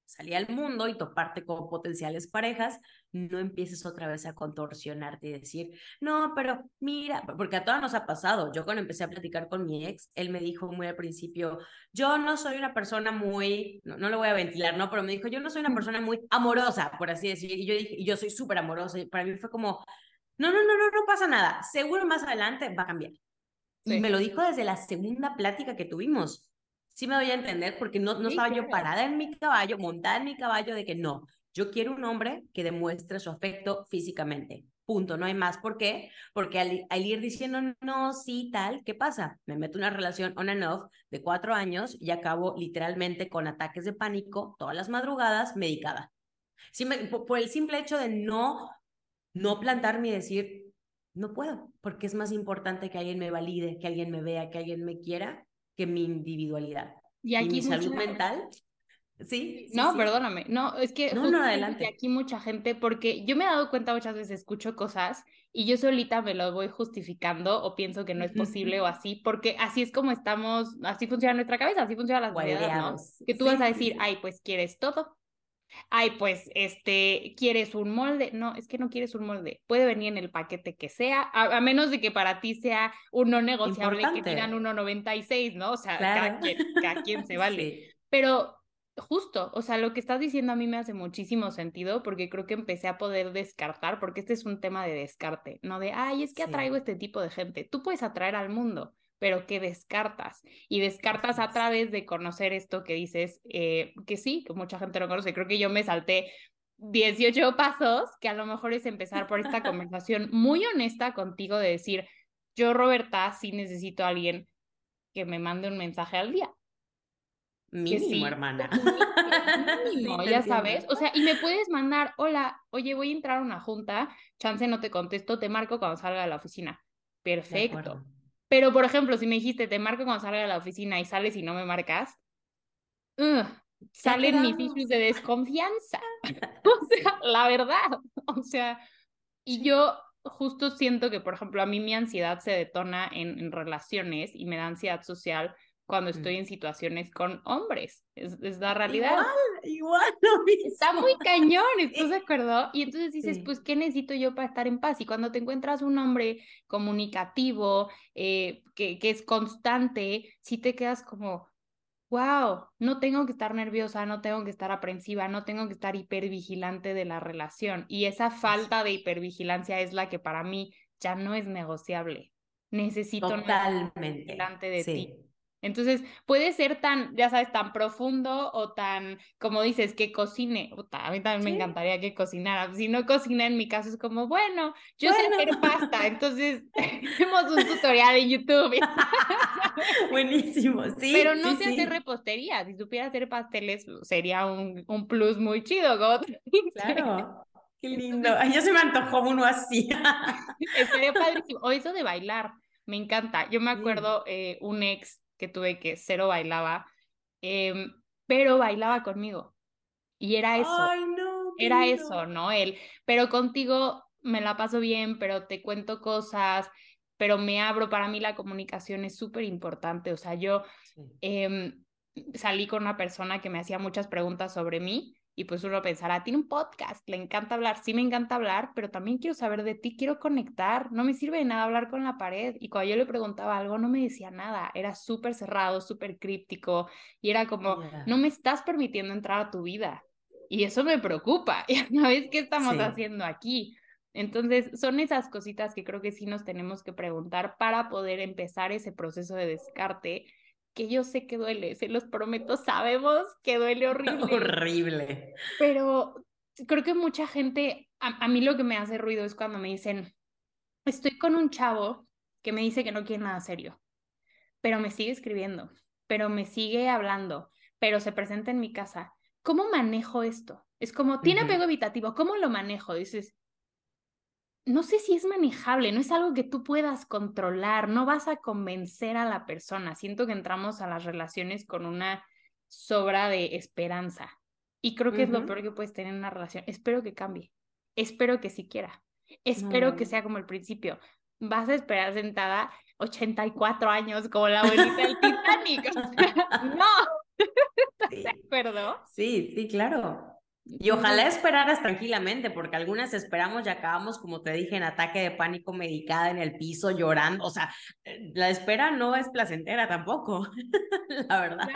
salir al mundo y toparte con potenciales parejas, no empieces otra vez a contorsionarte y decir, no, pero mira, porque a todas nos ha pasado. Yo cuando empecé a platicar con mi ex, él me dijo muy al principio, yo no soy una persona muy, no, no lo voy a ventilar, ¿no? Pero me dijo, yo no soy una persona muy amorosa, por así decir. Y yo dije, yo soy súper amorosa. Y para mí fue como, no, no, no, no, no pasa nada. Seguro más adelante va a cambiar. Y me lo dijo desde la segunda plática que tuvimos sí me doy a entender porque no, no estaba yo parada en mi caballo, montada en mi caballo de que no, yo quiero un hombre que demuestre su afecto físicamente. Punto, no hay más. ¿Por qué? Porque al, ir diciendo no, sí, tal, ¿qué pasa? Me meto una relación on and off de cuatro años y acabo literalmente con ataques de pánico todas las madrugadas medicada. por, el simple hecho de no, no plantarme y decir, no puedo, porque es más importante que alguien me valide, que alguien me vea, que alguien me quiera, que mi individualidad. Y aquí mi salud mental Sí. no, perdóname. No, es que. No, no, adelante. Aquí mucha gente, porque yo me he dado cuenta muchas veces, escucho cosas y yo solita me lo voy justificando o pienso que no es posible o así, porque así es como estamos, así funciona nuestra cabeza, así funciona la sociedad, ¿no? Que tú vas a decir, ay, pues quieres todo. Ay, pues, este, ¿quieres un molde? No, es que no quieres un molde. Puede venir en el paquete que sea, a, menos de que para ti sea un no negociable que miran 1.96, ¿no? O sea, cada, quien, cada quien se vale. Pero justo, o sea, lo que estás diciendo a mí me hace muchísimo sentido porque creo que empecé a poder descartar, porque este es un tema de descarte, no de, ay, es que atraigo este tipo de gente. Tú puedes atraer al mundo, pero que descartas. Y descartas a través de conocer esto que dices, eh, que sí, que mucha gente lo conoce. Creo que yo me salté 18 pasos, que a lo mejor es empezar por esta conversación muy honesta contigo de decir, yo, Roberta, sí necesito a alguien que me mande un mensaje al día Mínimo, hermana. Mínimo, ya sabes. O sea, y me puedes mandar, hola, oye, voy a entrar a una junta, chance no te contesto, te marco cuando salga de la oficina. Perfecto. Pero, por ejemplo, si me dijiste, te marco cuando salga de la oficina y sales y no me marcas, salen mis issues de desconfianza. o sea, la verdad. O sea, y yo justo siento que, por ejemplo, a mí mi ansiedad se detona en, en relaciones y me da ansiedad social cuando estoy en situaciones con hombres. Es, es la realidad. Igual, igual. Está muy cañón, ¿estás de acuerdo? Y entonces dices, pues, ¿qué necesito yo para estar en paz? Y cuando te encuentras un hombre comunicativo, eh, que, que es constante, si te quedas como, wow, no tengo que estar nerviosa, no tengo que estar aprensiva, no tengo que estar hipervigilante de la relación. Y esa falta de hipervigilancia es la que para mí ya no es negociable. Necesito Totalmente. delante de ti. Entonces, puede ser tan, ya sabes, tan profundo o tan, como dices, que cocine. a mí también me encantaría que cocinara. Si no cocina, en mi caso es como, bueno, yo sé hacer pasta, entonces hacemos un tutorial en YouTube. Buenísimo, sí. Pero no sé hacer repostería. Si supiera hacer pasteles, sería un, un plus muy chido, God. Claro. Qué lindo. Ay, ya se me antojó uno así. Estaría padrísimo. O eso de bailar. Me encanta. Yo me acuerdo eh, un ex que tuve que cero bailaba, em, pero bailaba conmigo. Y era eso. Ay, no, era eso, ¿no? Él, pero contigo me la paso bien, pero te cuento cosas, pero me abro. Para mí la comunicación es súper importante. O sea, yo em, salí con una persona que me hacía muchas preguntas sobre mí y pues uno pensará, tiene un podcast, le encanta hablar, sí me encanta hablar, pero también quiero saber de ti, quiero conectar, no me sirve de nada hablar con la pared. Y cuando yo le preguntaba algo, no me decía nada, era súper cerrado, súper críptico y era como, no me estás permitiendo entrar a tu vida. Y eso me preocupa, y una vez qué estamos haciendo aquí. Entonces, son esas cositas que creo que sí nos tenemos que preguntar para poder empezar ese proceso de descarte que yo sé que duele, se los prometo, sabemos que duele horrible. horrible. Pero creo que mucha gente, a, mí lo que me hace ruido es cuando me dicen, estoy con un chavo que me dice que no quiere nada serio, pero me sigue escribiendo, pero me sigue hablando, pero se presenta en mi casa. ¿Cómo manejo esto? Es como, tiene apego evitativo, ¿cómo lo manejo? Dices, no sé si es manejable, no es algo que tú puedas controlar, no vas a convencer a la persona. Siento que entramos a las relaciones con una sobra de esperanza. Y creo que es lo peor que puedes tener en una relación. Espero que cambie. Espero que siquiera. Espero que sea como el principio. Vas a esperar sentada 84 años como la abuelita del Titanic. no. ¿Estás de acuerdo? Sí, sí, claro. Y ojalá esperaras tranquilamente, porque algunas esperamos y acabamos, como te dije, en ataque de pánico medicada en el piso, llorando. O sea, eh, la espera no es placentera tampoco, la verdad.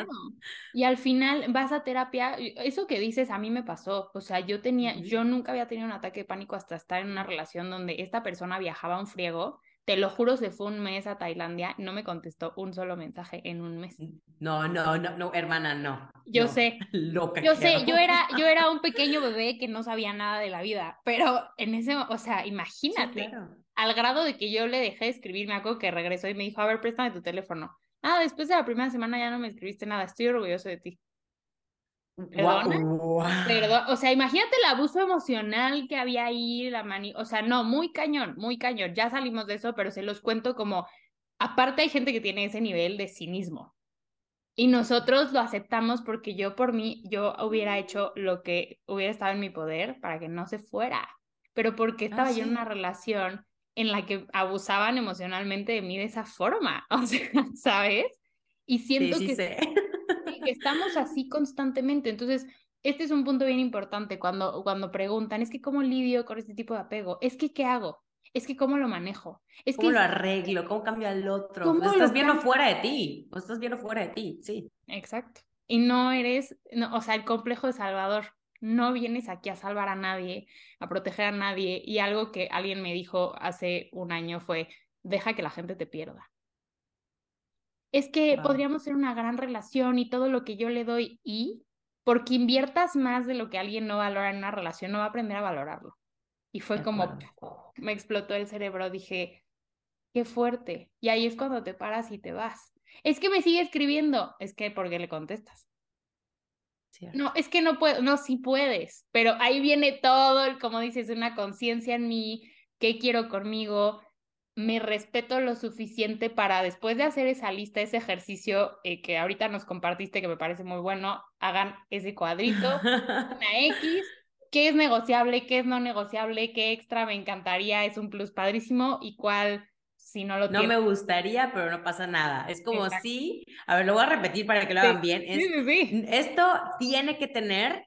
Y al final vas a terapia, eso que dices a mí me pasó. O sea, yo tenía, yo nunca había tenido un ataque de pánico hasta estar en una relación donde esta persona viajaba un friego Te lo juro, se fue un mes a Tailandia, no me contestó un solo mensaje en un mes. No, no, no, no, hermana, no. Yo sé. Loca. Yo sé, yo era, yo era un pequeño bebé que no sabía nada de la vida, pero en ese, o sea, imagínate, al grado de que yo le dejé de escribir, me acuerdo que regresó y me dijo, a ver, préstame tu teléfono. Ah, después de la primera semana ya no me escribiste nada, estoy orgulloso de ti. ¿Perdona? O sea, imagínate el abuso emocional que había ahí, la mani, o sea, no, muy cañón, muy cañón. Ya salimos de eso, pero se los cuento como, aparte hay gente que tiene ese nivel de cinismo. Y nosotros lo aceptamos porque yo por mí, yo hubiera hecho lo que hubiera estado en mi poder para que no se fuera. Pero porque estaba ah, yo en una relación en la que abusaban emocionalmente de mí de esa forma. O sea, ¿sabes? Y siento que que estamos así constantemente. Entonces, este es un punto bien importante cuando, cuando preguntan, es que cómo lidio con este tipo de apego, es que qué hago, es que cómo lo manejo, es ¿Cómo que lo arreglo, cómo cambio al otro, ¿Cómo estás viendo fuera de ti, o estás viendo fuera de ti, sí. Exacto. Y no eres, no, o sea, el complejo de Salvador, no vienes aquí a salvar a nadie, a proteger a nadie. Y algo que alguien me dijo hace un año fue, deja que la gente te pierda es que podríamos ser una gran relación y todo lo que yo le doy y porque inviertas más de lo que alguien no valora en una relación, no va a aprender a valorarlo. Y fue como, me explotó el cerebro, dije, qué fuerte. Y ahí es cuando te paras y te vas. Es que me sigue escribiendo, es que porque le contestas. No, es que no puedo, no, sí puedes, pero ahí viene todo, como dices, una conciencia en mí, qué quiero conmigo, me respeto lo suficiente para después de hacer esa lista, ese ejercicio eh, que ahorita nos compartiste que me parece muy bueno, hagan ese cuadrito, una X, qué es negociable, qué es no negociable, qué extra me encantaría, es un plus padrísimo y cuál si no lo No me gustaría, pero no pasa nada. Es como si, a ver, lo voy a repetir para que lo hagan bien. Es, sí, sí, esto tiene que tener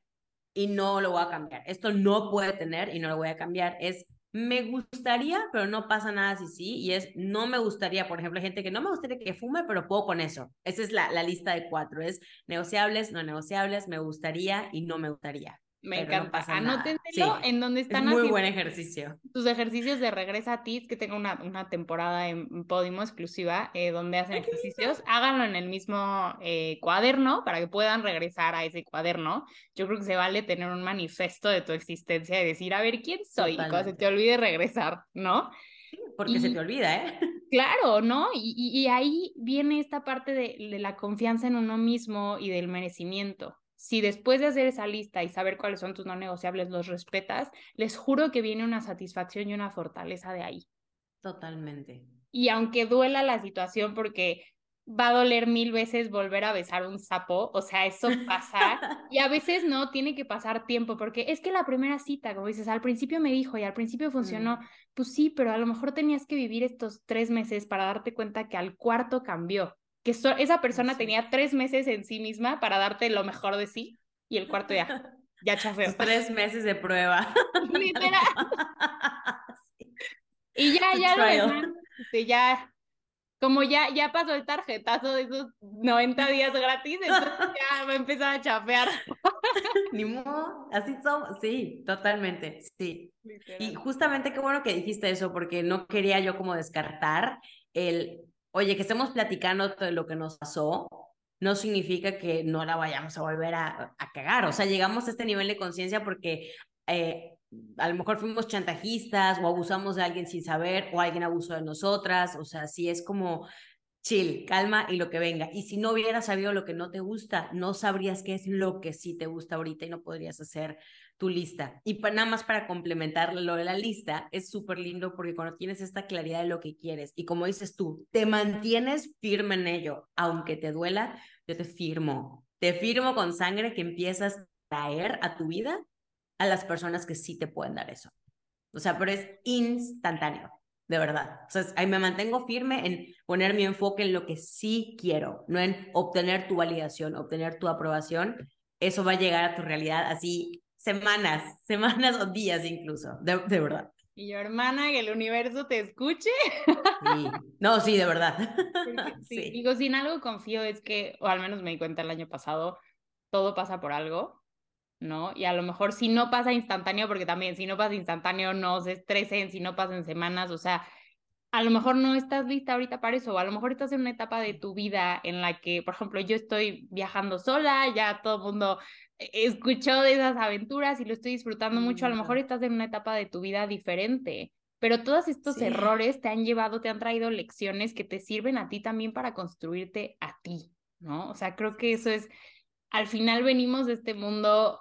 y no lo voy a cambiar. Esto no puede tener y no lo voy a cambiar. Es me gustaría, pero no pasa nada si sí, y es no me gustaría, por ejemplo, hay gente que no me gustaría que fume, pero puedo con eso. Esa es la, la lista de cuatro, es negociables, no negociables, me gustaría y no me gustaría. Me encanta. Anótenselo en donde están es muy buen ejercicio. Tus ejercicios de regresa a ti, que tengo una, una temporada en Podimo exclusiva eh, donde hacen ejercicios. Háganlo en el mismo eh, cuaderno para que puedan regresar a ese cuaderno. Yo creo que se vale tener un manifesto de tu existencia y decir, a ver, ¿quién soy? Y cuando se te olvide regresar, ¿no? porque se te olvida, ¿eh? Claro, ¿no? Y, y, ahí viene esta parte de, de la confianza en uno mismo y del merecimiento si después de hacer esa lista y saber cuáles son tus no negociables los respetas, les juro que viene una satisfacción y una fortaleza de ahí. Totalmente. Y aunque duela la situación porque va a doler mil veces volver a besar un sapo, o sea, eso pasa. y a veces no, tiene que pasar tiempo, porque es que la primera cita, como dices, al principio me dijo y al principio funcionó, mm. pues sí, pero a lo mejor tenías que vivir estos tres meses para darte cuenta que al cuarto cambió que esa persona tenía tres meses en sí misma para darte lo mejor de sí y el cuarto ya, ya chafeó. Tres meses de prueba. Literal. Y ya, ya lo demás, este, ya, como ya, ya pasó el tarjetazo de esos 90 días gratis, entonces ya va a empezar a chafear. Ni modo, así somos, sí, totalmente, sí. Y justamente qué bueno que dijiste eso, porque no quería yo como descartar el oye, que estemos platicando de lo que nos pasó, no significa que no la vayamos a volver a, cagar. O sea, llegamos a este nivel de conciencia porque eh, a lo mejor fuimos chantajistas o abusamos de alguien sin saber o alguien abusó de nosotras. O sea, sí es como chill, calma y lo que venga. Y si no hubieras sabido lo que no te gusta, no sabrías qué es lo que sí te gusta ahorita y no podrías hacer tu lista. Y nada más para complementar lo de la lista, es súper lindo porque cuando tienes esta claridad de lo que quieres y como dices tú, te mantienes firme en ello, aunque te duela, yo te firmo, te firmo con sangre que empiezas a traer a tu vida a las personas que sí te pueden dar eso. O sea, pero es instantáneo, de verdad. O sea, ahí me mantengo firme en poner mi enfoque en lo que sí quiero, no en obtener tu validación, obtener tu aprobación. Eso va a llegar a tu realidad así semanas, semanas o días incluso, de, verdad. Y yo, hermana, que el universo te escuche. Sí. No, sí, de verdad. Sí, Digo, sin algo confío es que, o al menos me di cuenta el año pasado, todo pasa por algo, ¿no? Y a lo mejor si no pasa instantáneo, porque también si no pasa instantáneo, no se estresen, si no pasan semanas, o sea, a lo mejor no estás lista ahorita para eso, o a lo mejor estás en una etapa de tu vida en la que, por ejemplo, yo estoy viajando sola, ya todo el mundo e-, escuchó de esas aventuras y lo estoy disfrutando mucho, a lo mejor estás en una etapa de tu vida diferente, pero todos estos errores te han llevado, te han traído lecciones que te sirven a ti también para construirte a ti, ¿no? O sea, creo que eso es, al final venimos de este mundo,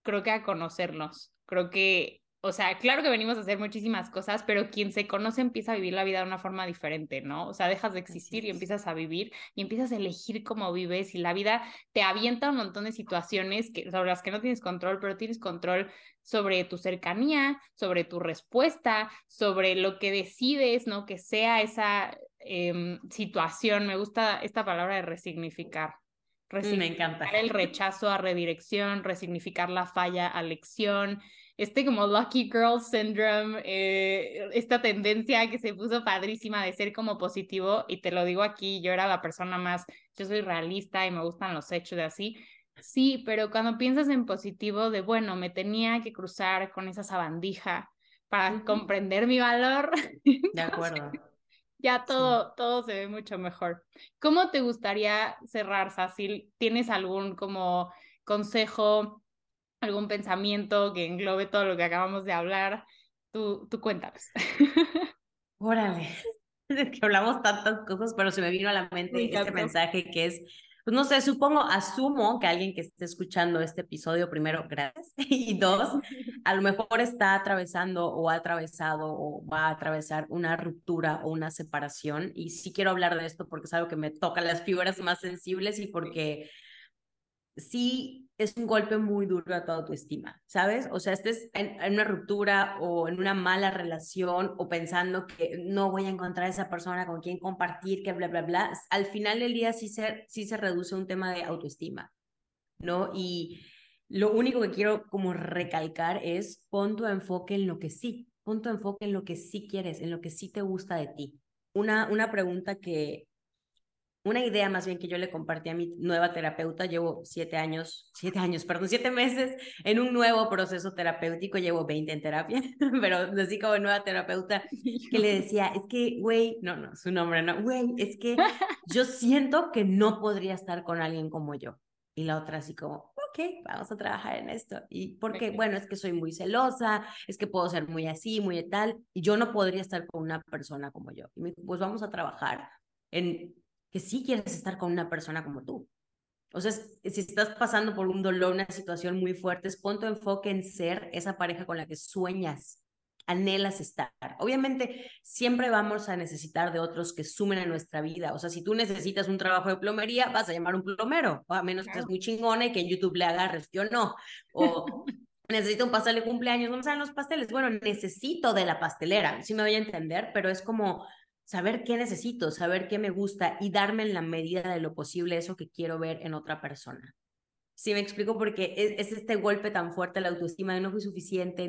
creo que a conocernos, creo que o sea, claro que venimos a hacer muchísimas cosas, pero quien se conoce empieza a vivir la vida de una forma diferente, ¿no? O sea, dejas de existir y empiezas a vivir y empiezas a elegir cómo vives y la vida te avienta un montón de situaciones que, sobre las que no tienes control, pero tienes control sobre tu cercanía, sobre tu respuesta, sobre lo que decides, ¿no? Que sea esa em, situación. Me gusta esta palabra de resignificar. Resignificar Me encanta. el rechazo a redirección, resignificar la falla a lección, este como Lucky Girl Syndrome, eh, esta tendencia que se puso padrísima de ser como positivo, y te lo digo aquí, yo era la persona más, yo soy realista y me gustan los hechos de así. Sí, pero cuando piensas en positivo, de bueno, me tenía que cruzar con esa sabandija para comprender mi valor. De acuerdo. ya todo, todo se ve mucho mejor. ¿Cómo te gustaría cerrar, Sacil? ¿Tienes algún como consejo algún pensamiento que englobe todo lo que acabamos de hablar, tú, tú cuéntanos. Órale, es que hablamos tantas cosas, pero se me vino a la mente este mensaje que es, pues no sé, supongo, asumo que alguien que esté escuchando este episodio, primero, gracias, y dos, a lo mejor está atravesando o ha atravesado o va a atravesar una ruptura o una separación, y sí quiero hablar de esto porque es algo que me toca las fibras más sensibles y porque sí es un golpe muy duro a tu autoestima, ¿sabes? O sea, estés en, una ruptura o en una mala relación o pensando que no voy a encontrar a esa persona con quien compartir, que bla, bla, bla, al final del día sí se, sí se reduce un tema de autoestima, ¿no? Y lo único que quiero como recalcar es pon tu enfoque en lo que sí, pon tu enfoque en lo que sí quieres, en lo que sí te gusta de ti. Una, una pregunta que, una idea más bien que yo le compartí a mi nueva terapeuta. Llevo siete años, siete años, perdón, siete meses en un nuevo proceso terapéutico. Llevo 20 en terapia, pero así como nueva terapeuta que le decía, es que, güey, no, no, su nombre no, güey, es que yo siento que no podría estar con alguien como yo. Y la otra así como, ok, vamos a trabajar en esto. Y porque, bueno, es que soy muy celosa, es que puedo ser muy así, muy tal, y yo no podría estar con una persona como yo. Y me dijo, pues vamos a trabajar en que sí quieres estar con una persona como tú. O sea, si estás pasando por un dolor, una situación muy fuerte, pon tu enfoque en ser esa pareja con la que sueñas, anhelas estar. Obviamente, siempre vamos a necesitar de otros que sumen a nuestra vida. O sea, si tú necesitas un trabajo de plomería, vas a llamar a un plomero, o a menos que seas muy chingona y que en YouTube le agarres, yo no. O necesito un pastel de cumpleaños, ¿dónde salen los pasteles? Bueno, necesito de la pastelera, sí me voy a entender, pero es como saber qué necesito, saber qué me gusta y darme en la medida de lo posible eso que quiero ver en otra persona. Sí, me explico porque es, este golpe tan fuerte la autoestima de no fui suficiente.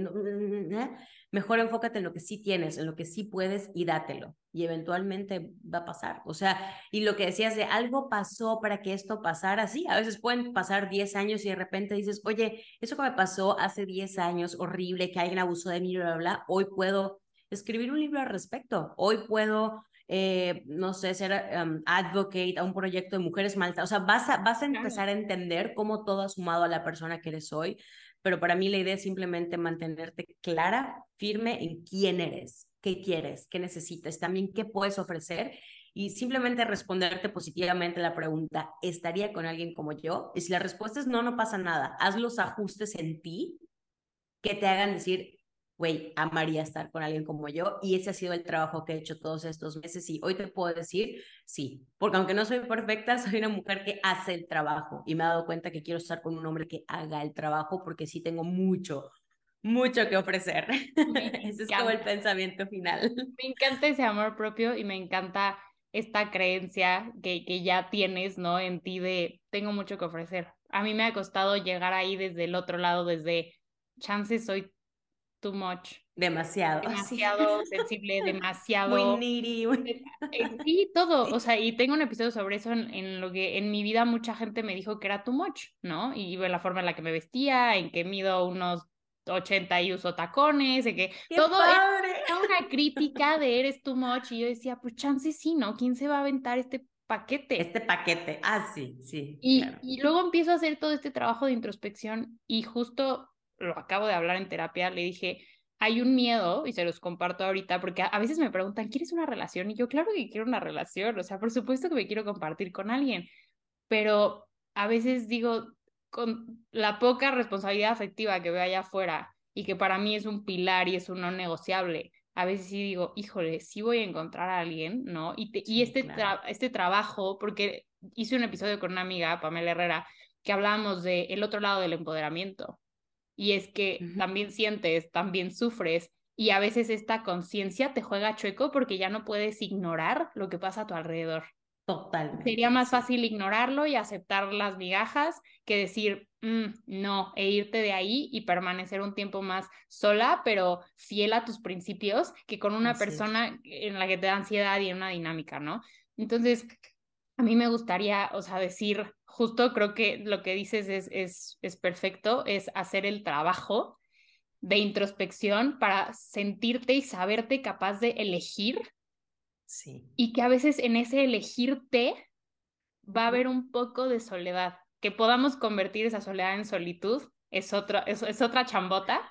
mejor enfócate en lo que sí tienes, en lo que sí puedes y dátelo. Y eventualmente va a pasar. O sea, y lo que decías de algo pasó para que esto pasara, sí, a veces pueden pasar 10 años y de repente dices, oye, eso que me pasó hace 10 años, horrible, que alguien abusó de mí, bla, bla, bla, hoy puedo escribir un libro al respecto. Hoy puedo, eh, no sé, ser um, advocate a un proyecto de mujeres malta. O sea, vas a, vas a empezar a entender cómo todo ha sumado a la persona que eres hoy. Pero para mí la idea es simplemente mantenerte clara, firme en quién eres, qué quieres, qué necesitas, también qué puedes ofrecer y simplemente responderte positivamente la pregunta, ¿estaría con alguien como yo? Y si la respuesta es no, no pasa nada. Haz los ajustes en ti que te hagan decir, güey, amaría estar con alguien como yo y ese ha sido el trabajo que he hecho todos estos meses y hoy te puedo decir, sí, porque aunque no soy perfecta, soy una mujer que hace el trabajo y me he dado cuenta que quiero estar con un hombre que haga el trabajo porque sí tengo mucho, mucho que ofrecer. ese es como el pensamiento final. Me encanta ese amor propio y me encanta esta creencia que, que ya tienes, ¿no? En ti de tengo mucho que ofrecer. A mí me ha costado llegar ahí desde el otro lado, desde chances soy too much. Demasiado. Demasiado sensible, demasiado. Muy needy. Eh, sí, todo. O sea, y tengo un episodio sobre eso en, lo que en mi vida mucha gente me dijo que era too much, ¿no? Y la forma en la que me vestía, en que mido unos 80 y uso tacones, de que todo era una crítica de eres too much y yo decía, pues chance sí, ¿no? ¿Quién se va a aventar este paquete? Este paquete, ah, sí, sí. Y, y luego empiezo a hacer todo este trabajo de introspección y justo lo acabo de hablar en terapia, le dije, hay un miedo, y se los comparto ahorita, porque a, veces me preguntan, ¿quieres una relación? Y yo, claro que quiero una relación, o sea, por supuesto que me quiero compartir con alguien, pero a veces digo, con la poca responsabilidad afectiva que veo allá afuera y que para mí es un pilar y es un no negociable, a veces sí digo, híjole, sí voy a encontrar a alguien, ¿no? Y, y este, este trabajo, porque hice un episodio con una amiga, Pamela Herrera, que hablábamos de el otro lado del empoderamiento, y es que también sientes, también sufres y a veces esta conciencia te juega chueco porque ya no puedes ignorar lo que pasa a tu alrededor. Totalmente. Sería más fácil ignorarlo y aceptar las migajas que decir mm, no e irte de ahí y permanecer un tiempo más sola, pero fiel a tus principios que con una persona en la que te da ansiedad y en una dinámica, ¿no? Entonces, a mí me gustaría, o sea, decir, justo creo que lo que dices es, es, es perfecto, es hacer el trabajo de introspección para sentirte y saberte capaz de elegir. Sí. Y que a veces en ese elegirte va a haber un poco de soledad. Que podamos convertir esa soledad en solitud es, otra es, es otra chambota,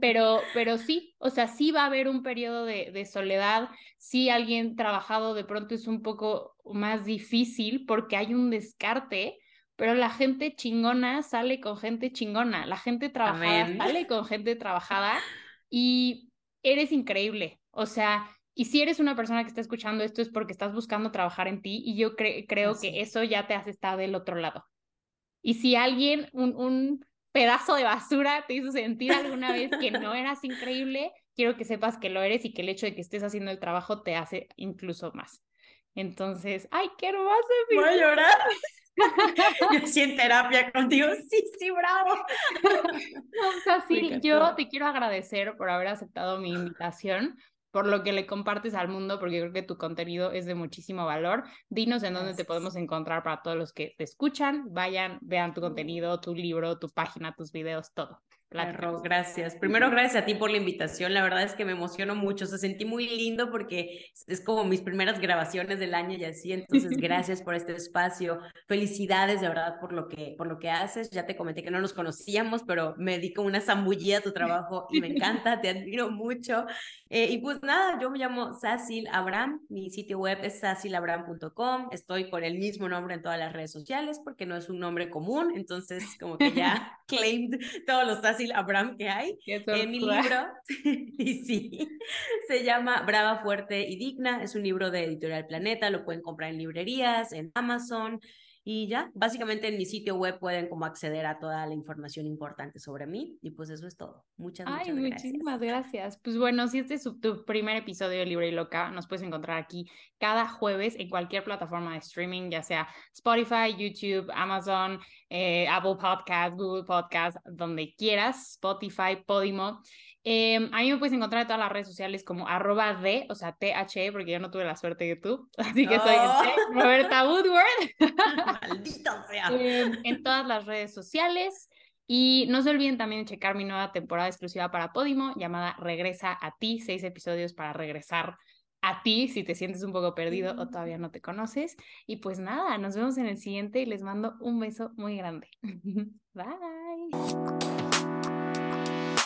pero, pero sí, o sea, sí va a haber un periodo de, de, soledad, sí alguien trabajado de pronto es un poco más difícil porque hay un descarte, pero la gente chingona sale con gente chingona, la gente trabajada sale con gente trabajada y eres increíble, o sea, y si eres una persona que está escuchando esto es porque estás buscando trabajar en ti y yo creo que eso ya te hace estar del otro lado. Y si alguien, un, un pedazo de basura te hizo sentir alguna vez que no eras increíble, quiero que sepas que lo eres y que el hecho de que estés haciendo el trabajo te hace incluso más. Entonces, ¡ay, qué hermoso! Voy a llorar. yo sí en terapia contigo, sí, sí, bravo. o sea, sí, yo te quiero agradecer por haber aceptado mi invitación por lo que le compartes al mundo, porque creo que tu contenido es de muchísimo valor. Dinos en dónde te podemos encontrar para todos los que te escuchan. Vayan, vean tu contenido, tu libro, tu página, tus videos, todo. Claro, gracias. Primero, gracias a ti por la invitación. La verdad es que me emociono mucho. Se sentí muy lindo porque es como mis primeras grabaciones del año y así. Entonces, gracias por este espacio. Felicidades de verdad por lo que, por lo que haces. Ya te comenté que no nos conocíamos, pero me di como una zambullida a tu trabajo y me encanta. te admiro mucho. Eh, y pues nada, yo me llamo Sacil Abraham. Mi sitio web es sacilabram.com. Estoy con el mismo nombre en todas las redes sociales porque no es un nombre común. Entonces, como que ya claimed todos los Abraham que hay. en mi libro, y sí, se llama Brava, Fuerte y Digna. Es un libro de Editorial Planeta, lo pueden comprar en librerías, en Amazon. Y ya, básicamente en mi sitio web pueden como acceder a toda la información importante sobre mí. Y pues eso es todo. Muchas, Ay, muchas gracias. Muchísimas gracias. Pues bueno, si este es tu primer episodio de Libre y Loca, nos puedes encontrar aquí cada jueves en cualquier plataforma de streaming, ya sea Spotify, YouTube, Amazon, eh, Apple Podcast, Google Podcast, donde quieras, Spotify, Podimo. Em, a mí me puedes encontrar en todas las redes sociales como arroba de, o sea, THE, porque yo no tuve la suerte de tú, así que soy oh. Roberta Woodward. Maldito sea. Em, en todas las redes sociales. Y no se olviden también de checar mi nueva temporada exclusiva para Podimo, llamada Regresa a ti, seis episodios para regresar a ti si te sientes un poco perdido o todavía no te conoces. Y pues nada, nos vemos en el siguiente y les mando un beso muy grande. Bye.